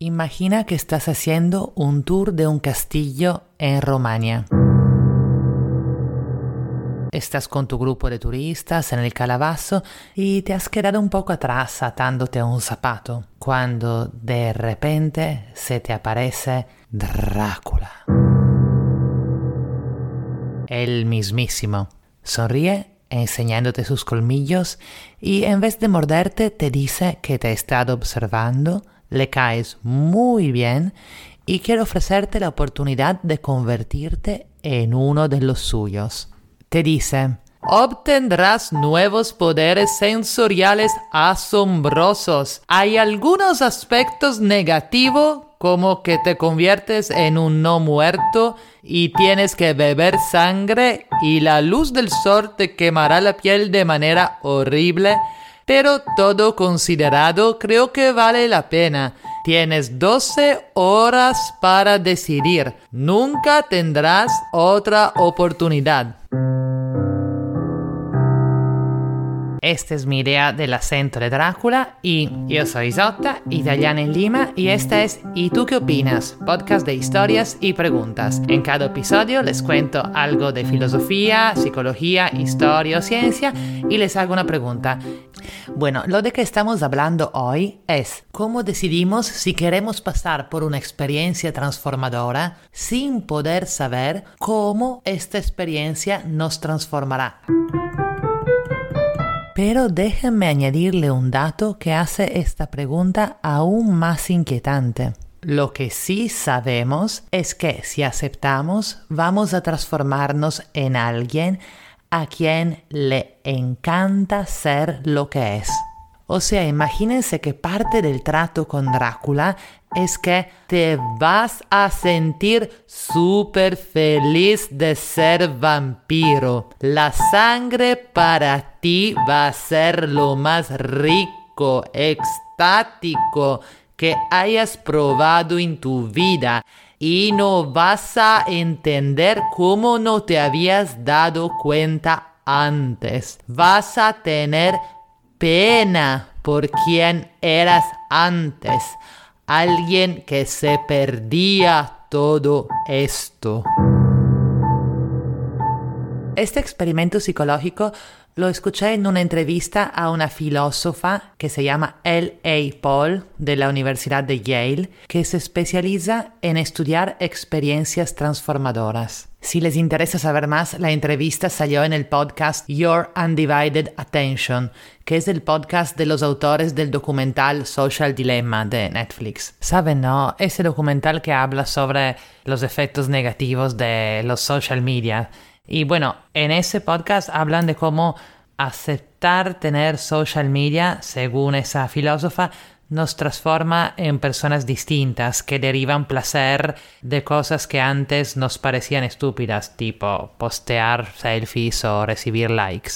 Imagina que estás haciendo un tour de un castillo en Romania. Estás con tu grupo de turistas en el calabazo y te has quedado un poco atrás atándote a un zapato, cuando de repente se te aparece Drácula. El mismísimo. Sonríe enseñándote sus colmillos y en vez de morderte te dice que te ha estado observando, le caes muy bien y quiere ofrecerte la oportunidad de convertirte en uno de los suyos. Te dice, obtendrás nuevos poderes sensoriales asombrosos. Hay algunos aspectos negativos como que te conviertes en un no muerto y tienes que beber sangre y la luz del sol te quemará la piel de manera horrible, pero todo considerado creo que vale la pena. Tienes 12 horas para decidir. Nunca tendrás otra oportunidad. Esta es mi idea del acento de Drácula y yo soy Isotta, italiana en Lima y esta es ¿Y tú qué opinas? Podcast de historias y preguntas. En cada episodio les cuento algo de filosofía, psicología, historia o ciencia y les hago una pregunta. Bueno, lo de que estamos hablando hoy es cómo decidimos si queremos pasar por una experiencia transformadora sin poder saber cómo esta experiencia nos transformará. Pero déjenme añadirle un dato que hace esta pregunta aún más inquietante. Lo que sí sabemos es que si aceptamos vamos a transformarnos en alguien a quien le encanta ser lo que es. O sea, imagínense que parte del trato con Drácula es que te vas a sentir súper feliz de ser vampiro. La sangre para ti va a ser lo más rico, extático que hayas probado en tu vida y no vas a entender cómo no te habías dado cuenta antes. Vas a tener pena por quien eras antes, alguien que se perdía todo esto. Este experimento psicológico lo escuché en una entrevista a una filósofa que se llama L.A. Paul de la Universidad de Yale, que se especializa en estudiar experiencias transformadoras. Si les interesa saber más, la entrevista salió en el podcast Your Undivided Attention, que es el podcast de los autores del documental Social Dilemma de Netflix. Saben, ¿no? Ese documental que habla sobre los efectos negativos de los social media y bueno, en ese podcast hablan de cómo aceptar tener social media, según esa filósofa, nos transforma en personas distintas que derivan placer de cosas que antes nos parecían estúpidas, tipo postear selfies o recibir likes.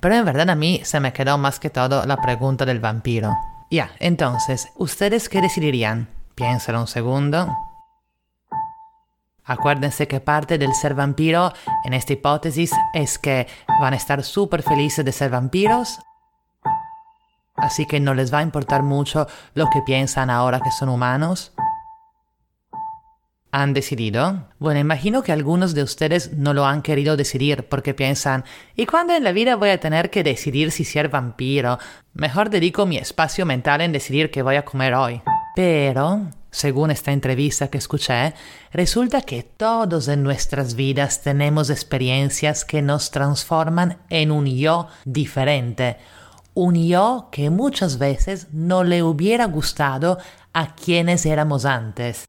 Pero en verdad a mí se me quedó más que todo la pregunta del vampiro. Ya, entonces, ¿ustedes qué decidirían? Piénsalo un segundo. Acuérdense que parte del ser vampiro en esta hipótesis es que van a estar súper felices de ser vampiros, así que no les va a importar mucho lo que piensan ahora que son humanos. ¿Han decidido? Bueno, imagino que algunos de ustedes no lo han querido decidir porque piensan, ¿y cuándo en la vida voy a tener que decidir si ser vampiro? Mejor dedico mi espacio mental en decidir qué voy a comer hoy. Pero según esta entrevista que escuché, resulta que todos en nuestras vidas tenemos experiencias que nos transforman en un yo diferente, un yo que muchas veces no le hubiera gustado a quienes éramos antes.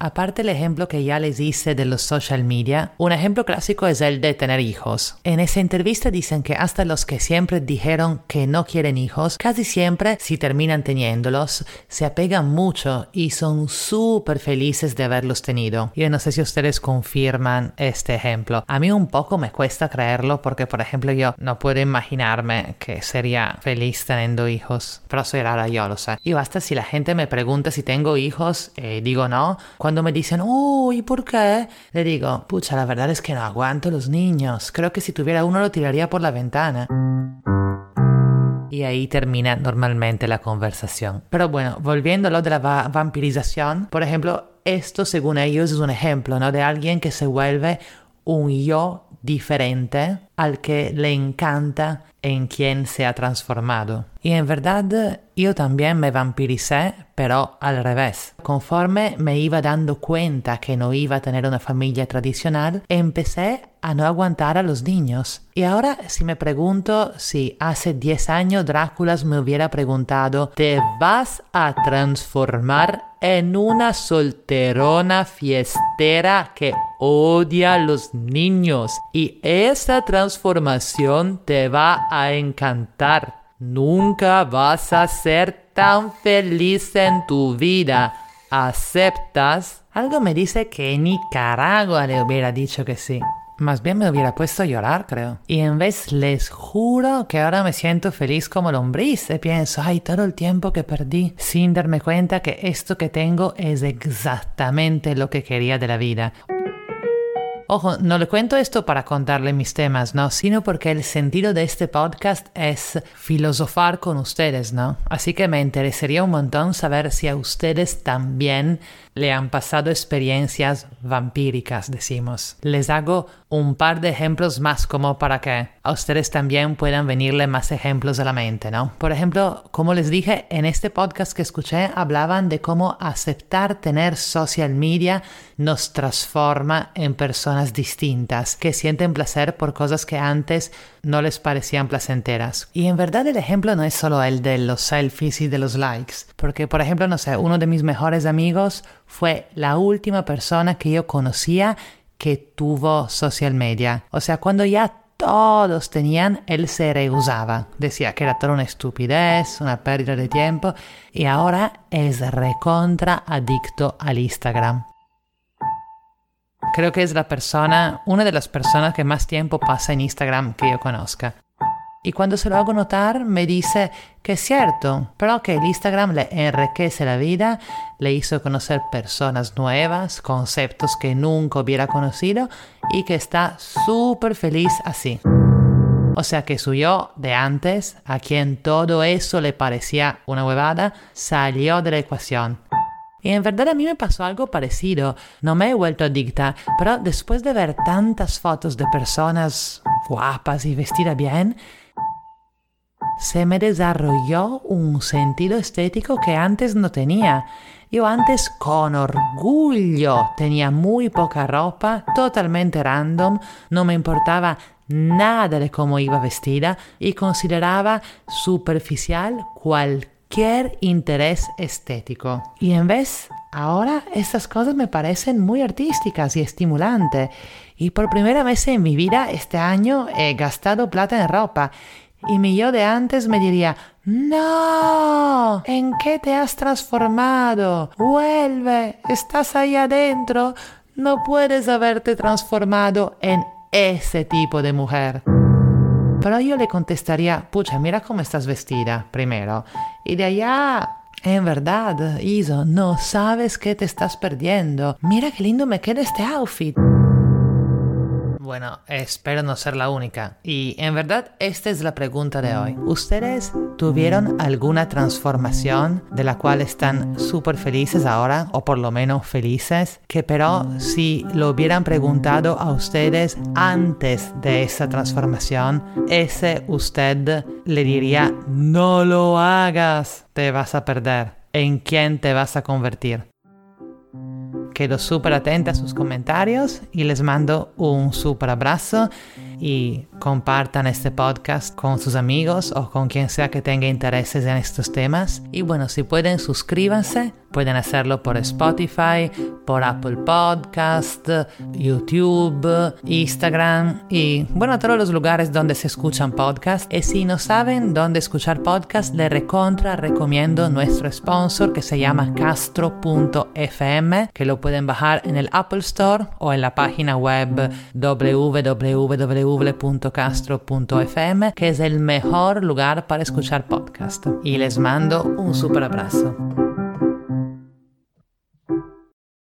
Aparte el ejemplo que ya les hice de los social media, un ejemplo clásico es el de tener hijos. En esa entrevista dicen que hasta los que siempre dijeron que no quieren hijos, casi siempre, si terminan teniéndolos, se apegan mucho y son súper felices de haberlos tenido. Yo no sé si ustedes confirman este ejemplo. A mí un poco me cuesta creerlo porque, por ejemplo, yo no puedo imaginarme que sería feliz teniendo hijos. Pero soy rara, yo lo sé. Y basta si la gente me pregunta si tengo hijos, y digo no cuando me dicen, oh, ¿y por qué? Le digo, pucha, la verdad es que no aguanto los niños. Creo que si tuviera uno lo tiraría por la ventana. y ahí termina normalmente la conversación. Pero bueno, volviendo a lo de la vampirización, por ejemplo, esto según ellos es un ejemplo, ¿no? De alguien que se vuelve un yo diferente al que le encanta en quien se ha transformado. Y en verdad yo también me vampiricé, pero al revés. Conforme me iba dando cuenta que no iba a tener una familia tradicional, empecé a no aguantar a los niños. Y ahora si me pregunto si hace 10 años Drácula me hubiera preguntado, ¿te vas a transformar en una solterona fiestera que odia a los niños? Y esa transformación te va a encantar. Nunca vas a ser tan feliz en tu vida. ¿Aceptas? Algo me dice que Nicaragua le hubiera dicho que sí. Más bien me hubiera puesto a llorar, creo. Y en vez les juro que ahora me siento feliz como lombriz y pienso, ay, todo el tiempo que perdí sin darme cuenta que esto que tengo es exactamente lo que quería de la vida. Ojo, no le cuento esto para contarle mis temas, ¿no? Sino porque el sentido de este podcast es filosofar con ustedes, ¿no? Así que me interesaría un montón saber si a ustedes también le han pasado experiencias vampíricas, decimos. Les hago un par de ejemplos más como para que a ustedes también puedan venirle más ejemplos a la mente, ¿no? Por ejemplo, como les dije, en este podcast que escuché hablaban de cómo aceptar tener social media nos transforma en personas distintas que sienten placer por cosas que antes no les parecían placenteras. Y en verdad el ejemplo no es solo el de los selfies y de los likes, porque por ejemplo, no sé, uno de mis mejores amigos fue la última persona que yo conocía que tuvo social media. O sea, cuando ya todos tenían, él se rehusaba. Decía que era toda una estupidez, una pérdida de tiempo, y ahora es recontra adicto al Instagram. Creo que es la persona, una de las personas que más tiempo pasa en Instagram que yo conozca. Y cuando se lo hago notar, me dice que es cierto, pero que el Instagram le enriquece la vida, le hizo conocer personas nuevas, conceptos que nunca hubiera conocido y que está súper feliz así. O sea que su yo de antes, a quien todo eso le parecía una huevada, salió de la ecuación. Y en verdad a mí me pasó algo parecido. No me he vuelto adicta, pero después de ver tantas fotos de personas guapas y vestidas bien, se me desarrolló un sentido estético que antes no tenía. Yo antes con orgullo tenía muy poca ropa, totalmente random, no me importaba nada de cómo iba vestida y consideraba superficial cualquier interés estético. Y en vez, ahora estas cosas me parecen muy artísticas y estimulantes. Y por primera vez en mi vida este año he gastado plata en ropa y mi yo de antes me diría, no, ¿en qué te has transformado? Vuelve, estás ahí adentro, no puedes haberte transformado en ese tipo de mujer. Pero yo le contestaría, pucha, mira cómo estás vestida, primero. Y de allá, en verdad, Iso, no sabes qué te estás perdiendo. Mira qué lindo me queda este outfit. Bueno, espero no ser la única. Y en verdad, esta es la pregunta de hoy. ¿Ustedes tuvieron alguna transformación de la cual están súper felices ahora, o por lo menos felices, que pero si lo hubieran preguntado a ustedes antes de esa transformación, ese usted le diría, no lo hagas, te vas a perder. ¿En quién te vas a convertir? Quedo súper atenta a sus comentarios y les mando un súper abrazo y compartan este podcast con sus amigos o con quien sea que tenga intereses en estos temas. Y bueno, si pueden, suscríbanse. Pueden hacerlo por Spotify, por Apple Podcast, YouTube, Instagram y bueno, todos los lugares donde se escuchan podcasts. Y si no saben dónde escuchar podcasts, les recontra recomiendo nuestro sponsor que se llama castro.fm, que lo pueden bajar en el Apple Store o en la página web www.castro.fm, que es el mejor lugar para escuchar podcast. Y les mando un super abrazo.